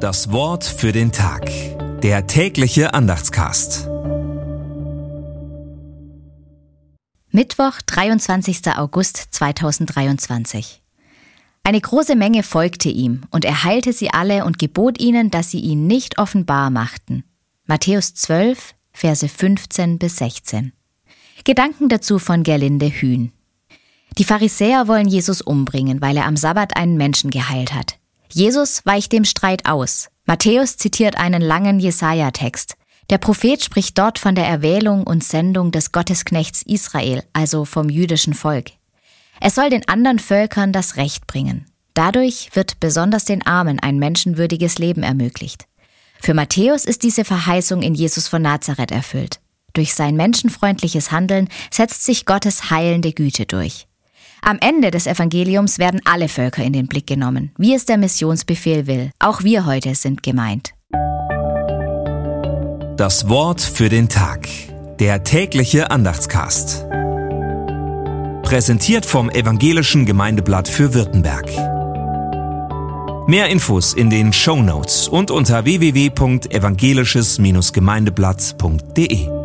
Das Wort für den Tag. Der tägliche Andachtscast. Mittwoch, 23. August 2023. Eine große Menge folgte ihm, und er heilte sie alle und gebot ihnen, dass sie ihn nicht offenbar machten. Matthäus 12, Verse 15 bis 16. Gedanken dazu von Gerlinde Hühn. Die Pharisäer wollen Jesus umbringen, weil er am Sabbat einen Menschen geheilt hat. Jesus weicht dem Streit aus. Matthäus zitiert einen langen Jesaja-Text. Der Prophet spricht dort von der Erwählung und Sendung des Gottesknechts Israel, also vom jüdischen Volk. Er soll den anderen Völkern das Recht bringen. Dadurch wird besonders den Armen ein menschenwürdiges Leben ermöglicht. Für Matthäus ist diese Verheißung in Jesus von Nazareth erfüllt. Durch sein menschenfreundliches Handeln setzt sich Gottes heilende Güte durch. Am Ende des Evangeliums werden alle Völker in den Blick genommen, wie es der Missionsbefehl will. Auch wir heute sind gemeint. Das Wort für den Tag. Der tägliche Andachtscast. Präsentiert vom Evangelischen Gemeindeblatt für Württemberg. Mehr Infos in den Show Notes und unter www.evangelisches-gemeindeblatt.de.